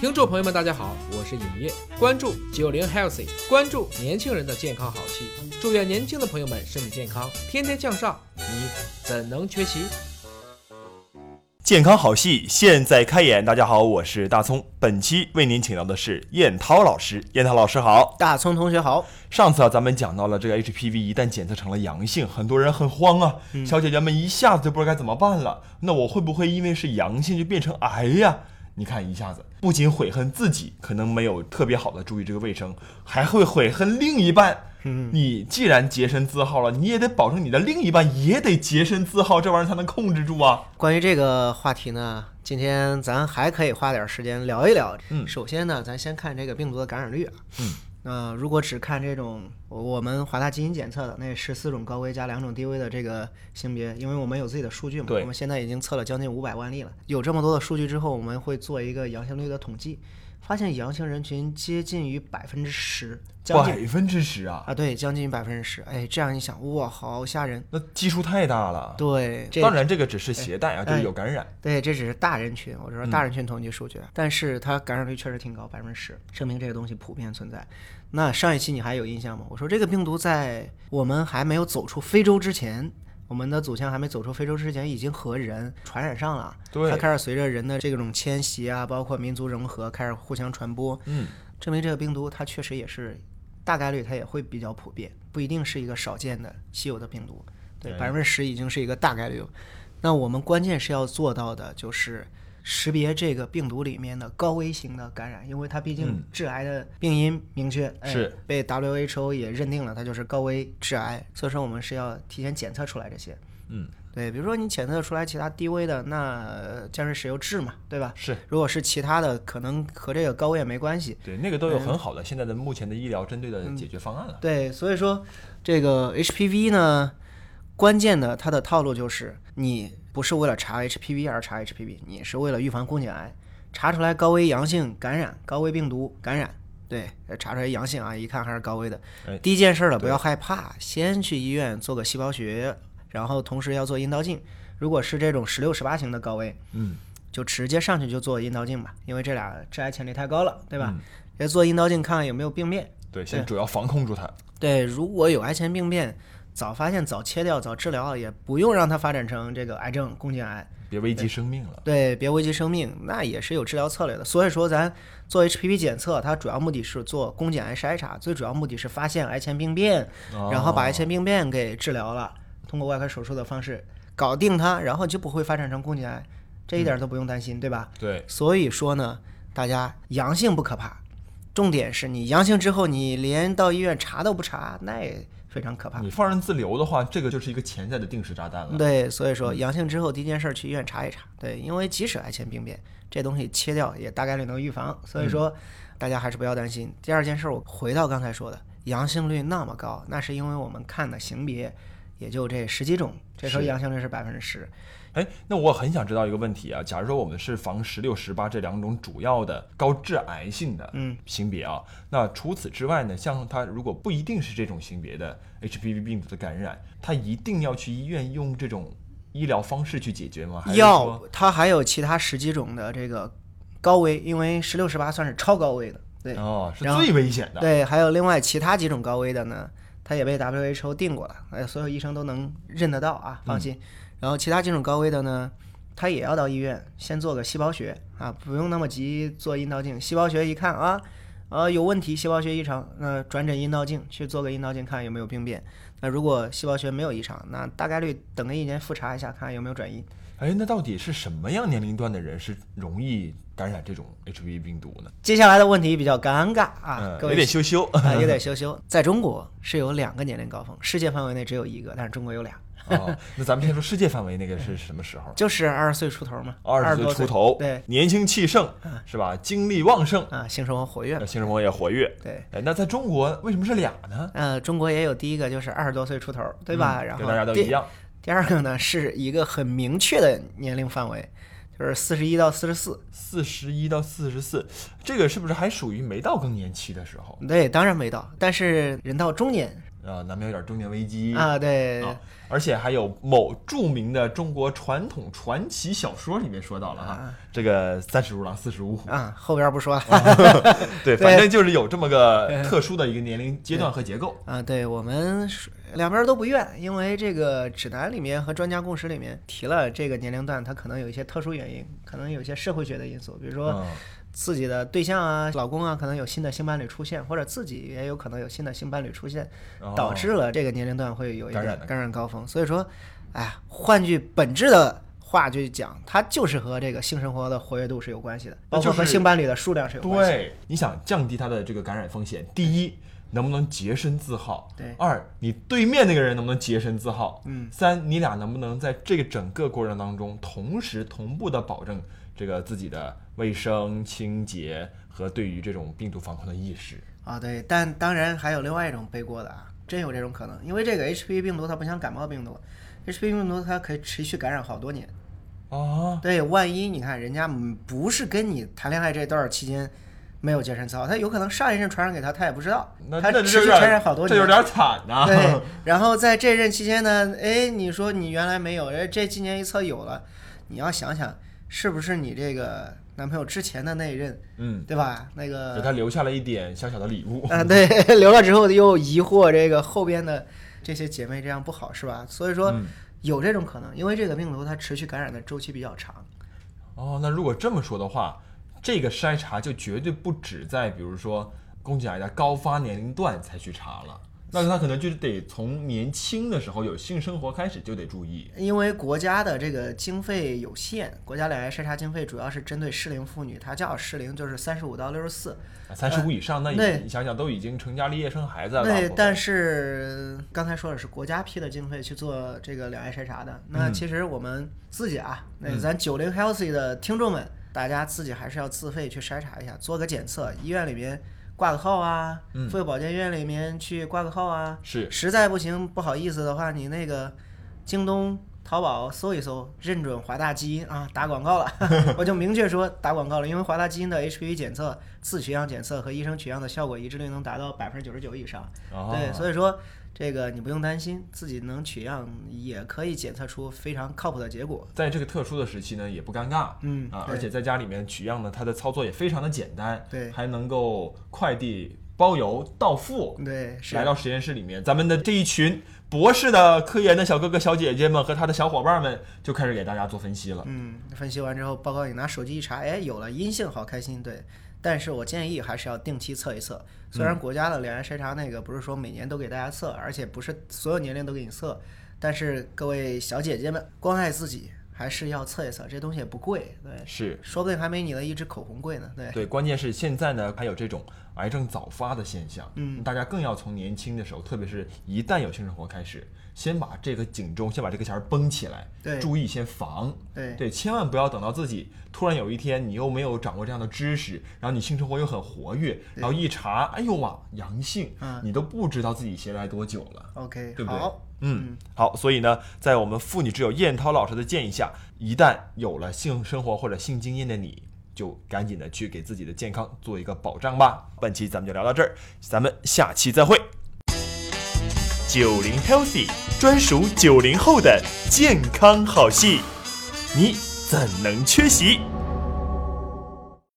听众朋友们，大家好，我是尹烨，关注九零 healthy，关注年轻人的健康好戏，祝愿年轻的朋友们身体健康，天天向上，你怎能缺席？健康好戏现在开演，大家好，我是大葱，本期为您请到的是燕涛老师，燕涛老师好。大葱同学好，上次啊，咱们讲到了这个 HPV 一旦检测成了阳性，很多人很慌啊，小姐姐们一下子就不知道该怎么办了。那我会不会因为是阳性就变成癌呀？你看一下子，不仅悔恨自己可能没有特别好的注意这个卫生，还会悔恨另一半。你既然洁身自好了，你也得保证你的另一半也得洁身自好，这玩意儿才能控制住啊。关于这个话题呢，今天咱还可以花点时间聊一聊。嗯首先呢，咱先看这个病毒的感染率啊。嗯。呃，如果只看这种我们华大基因检测的那十四种高危加两种低危的这个性别，因为我们有自己的数据嘛，我们现在已经测了将近五百万例了。有这么多的数据之后，我们会做一个阳性率的统计，发现阳性人群接近于百分之十，将近百分之十啊，啊，对，将近百分之十。哎，这样一想，哇，好吓人。那基数太大了。对，当然这个只是携带啊，就是哎有感染。对，这只是大人群，我说嗯大人群统计数据，但是它感染率确实挺高，百分之十，证明这个东西普遍存在。那上一期你还有印象吗？我说这个病毒在我们还没有走出非洲之前，我们的祖先还没走出非洲之前，已经和人传染上了。对它开始随着人的这种迁徙啊，包括民族融合，开始互相传播。嗯，证明这个病毒它确实也是大概率它也会比较普遍，不一定是一个少见的稀有的病毒。对，哎百分之十已经是一个大概率了。那我们关键是要做到的就是识别这个病毒里面的高危型的感染，因为它毕竟嗯致癌的病因明确，哎是被 WHO 也认定了它就是高危致癌，所以说我们是要提前检测出来这些。嗯，对，比如说你检测出来其他低危的，那呃降水石油质嘛，对吧？是如果是其他的，可能和这个高危也没关系。对，那个都有很好的现在的目前的医疗针对的解决方案了。对，所以说这个 HPV 呢，关键的它的套路就是你不是为了查 HPV 而查 HPV，你是为了预防宫颈癌，查出来高危阳性感染、高危病毒感染。对，呃查出来阳性啊，一看还是高危的哎。第一件事儿了，不要害怕，先去医院做个细胞学，然后同时要做阴道镜。如果是这种十六、十八型的高危，嗯，就直接上去就做阴道镜吧，因为这俩致癌潜力太高了，对吧嗯？直接做阴道镜看看有没有病变。对，先主要防控住它。对，如果有癌前病变，早发现、早切掉、早治疗，也不用让它发展成这个癌症、宫颈癌。别危及生命了。对，别危及生命，那也是有治疗策略的。所以说，咱做 HPV 检测，它主要目的是做宫颈癌筛查，最主要目的是发现癌前病变，然后把癌前病变给治疗了，通过外科手术的方式搞定它，然后就不会发展成宫颈癌，这一点都不用担心，对吧？对，所以说呢，大家阳性不可怕，重点是你阳性之后，你连到医院查都不查，那也非常可怕。你放任自流的话，这个就是一个潜在的定时炸弹了。对，所以说阳性之后第一件事儿去医院查一查。对，因为即使癌前病变，这东西切掉也大概率能预防，所以说大家还是不要担心。第二件事儿，我回到刚才说的，阳性率那么高，那是因为我们看的型别也就这十几种，这时候阳性率是百分之十。哎，那我很想知道一个问题啊，假如说我们是防十六、十八这两种主要的高致癌性的嗯型别啊，那除此之外呢，像它如果不一定是这种型别的 HPV 病毒的感染，它一定要去医院用这种医疗方式去解决吗？还是要它还有其他十几种的这个高危，因为十六、十八算是超高危的，对。哦，是最危险的。对，还有另外其他几种高危的呢，它也被 WHO 定过了，哎，所有医生都能认得到啊，放心。然后其他几种高危的呢，他也要到医院先做个细胞学啊，不用那么急做阴道镜，细胞学一看啊，呃有问题，细胞学异常，那转诊阴道镜去做个阴道镜看有没有病变。那如果细胞学没有异常，那大概率等个一年复查一下，看有没有转移。哎，那到底是什么样年龄段的人是容易感染这种 HPV 病毒呢？接下来的问题比较尴尬啊，嗯，各位有点羞羞。啊，有点羞羞。在中国是有两个年龄高峰，世界范围内只有一个，但是中国有俩，哦，那咱们先说世界范围那个是什么时候？就是二十岁出头嘛，二十岁出头，对，年轻气盛，是吧？精力旺盛，啊，性生活活跃，性生活也活跃。对。哎，那在中国为什么是俩呢？呃，中国也有第一个就是二十多岁出头，对吧？然后嗯跟大家都一样。第二个呢是一个很明确的年龄范围，就是四十一到四十四。四十一到四十四，这个是不是还属于没到更年期的时候对，当然没到，但是人到中年啊？难免有点中年危机啊，对，啊而且还有某著名的中国传统传奇小说里面说到了哈，啊这个三十如狼，四十如虎，啊，后边不说了。对，对反正就是有这么个特殊的一个年龄阶段和结构。啊，对我们两边都不怨，因为这个指南里面和专家共识里面提了这个年龄段，它可能有一些特殊原因，可能有一些社会学的因素，比如说嗯自己的对象啊、老公啊，可能有新的性伴侣出现，或者自己也有可能有新的性伴侣出现，导致了这个年龄段会有一个感染高峰。所以说，哎呀，换句本质的话去讲，它就是和这个性生活的活跃度是有关系的，包括和性伴侣的数量是有关系的。对，你想降低他的这个感染风险，第一，能不能洁身自好？对二，你对面那个人能不能洁身自好？嗯。三，你俩能不能在这个整个过程当中，同时同步的保证这个自己的卫生、清洁和对于这种病毒防控的意识？啊，对，但当然还有另外一种背锅的啊，真有这种可能，因为这个 HPV 病毒它不像感冒病毒，HPV 病毒它可以持续感染好多年。啊，对，万一你看人家嗯不是跟你谈恋爱这段期间没有洁身自好，他有可能上一任传染给他，他也不知道，那那他持续传染好多年。这有点惨呐、对，然后在这任期间呢，哎，你说你原来没有，哎，这今年一测有了，你要想想是不是你这个男朋友之前的那一任，嗯，对吧？那个给他留下了一点小小的礼物。啊，对，留了之后又疑惑这个后边的这些姐妹这样不好是吧？所以说嗯有这种可能，因为这个病毒它持续感染的周期比较长。哦，那如果这么说的话，这个筛查就绝对不止在比如说宫颈癌的高发年龄段才去查了，那他可能就是得从年轻的时候有性生活开始就得注意。因为国家的这个经费有限，国家两癌筛查经费主要是针对适龄妇女，它叫适龄就是三十五到六十四。三十五以上，那对你你想想都已经成家立业生孩子了。对但是刚才说的是国家批的经费去做这个两癌筛查的，那嗯其实我们自己啊，那嗯咱九零 healthy 的听众们，大家自己还是要自费去筛查一下，做个检测，医院里面挂个号啊，嗯。妇幼保健院里面去挂个号啊，是。实在不行，不好意思的话，你那个京东、淘宝搜一搜，认准华大基因啊，打广告了，我就明确说打广告了，因为华大基因的 HPV 检测、自取样检测和医生取样的效果一致率能达到百分之九十九以上。哦。对，所以说这个你不用担心，自己能取样也可以检测出非常靠谱的结果。在这个特殊的时期呢，也不尴尬。嗯啊，而且在家里面取样呢，它的操作也非常的简单，对还能够快递包邮到付。对，是来到实验室里面，咱们的这一群博士的科研的小哥哥小姐姐们和他的小伙伴们就开始给大家做分析了。嗯，分析完之后，报告你拿手机一查，哎，有了阴性，好开心。对，但是我建议还是要定期测一测。虽然国家的两癌筛查那个不是说每年都给大家测，而且不是所有年龄都给你测，但是各位小姐姐们，关爱自己还是要测一测，这东西也不贵，对，是说不定还没你的一支口红贵呢。对，对，关键是现在呢还有这种癌症早发的现象，嗯。大家更要从年轻的时候，特别是一旦有性生活开始，先把这个警钟，先把这个弦儿绷起来，对。注意先防，对。对，千万不要等到自己突然有一天你又没有掌握这样的知识，然后你性生活又很活跃，然后一查，哎呦哇，阳性，嗯。你都不知道自己携带多久了。，OK，对不对，嗯，好，所以呢，在我们妇女之友燕涛老师的建议下，一旦有了性生活或者性经验的你，就赶紧的去给自己的健康做一个保障吧。本期咱们就聊到这儿，咱们下期再会。九零 Healthy 专属九零后的健康好戏，你怎能缺席？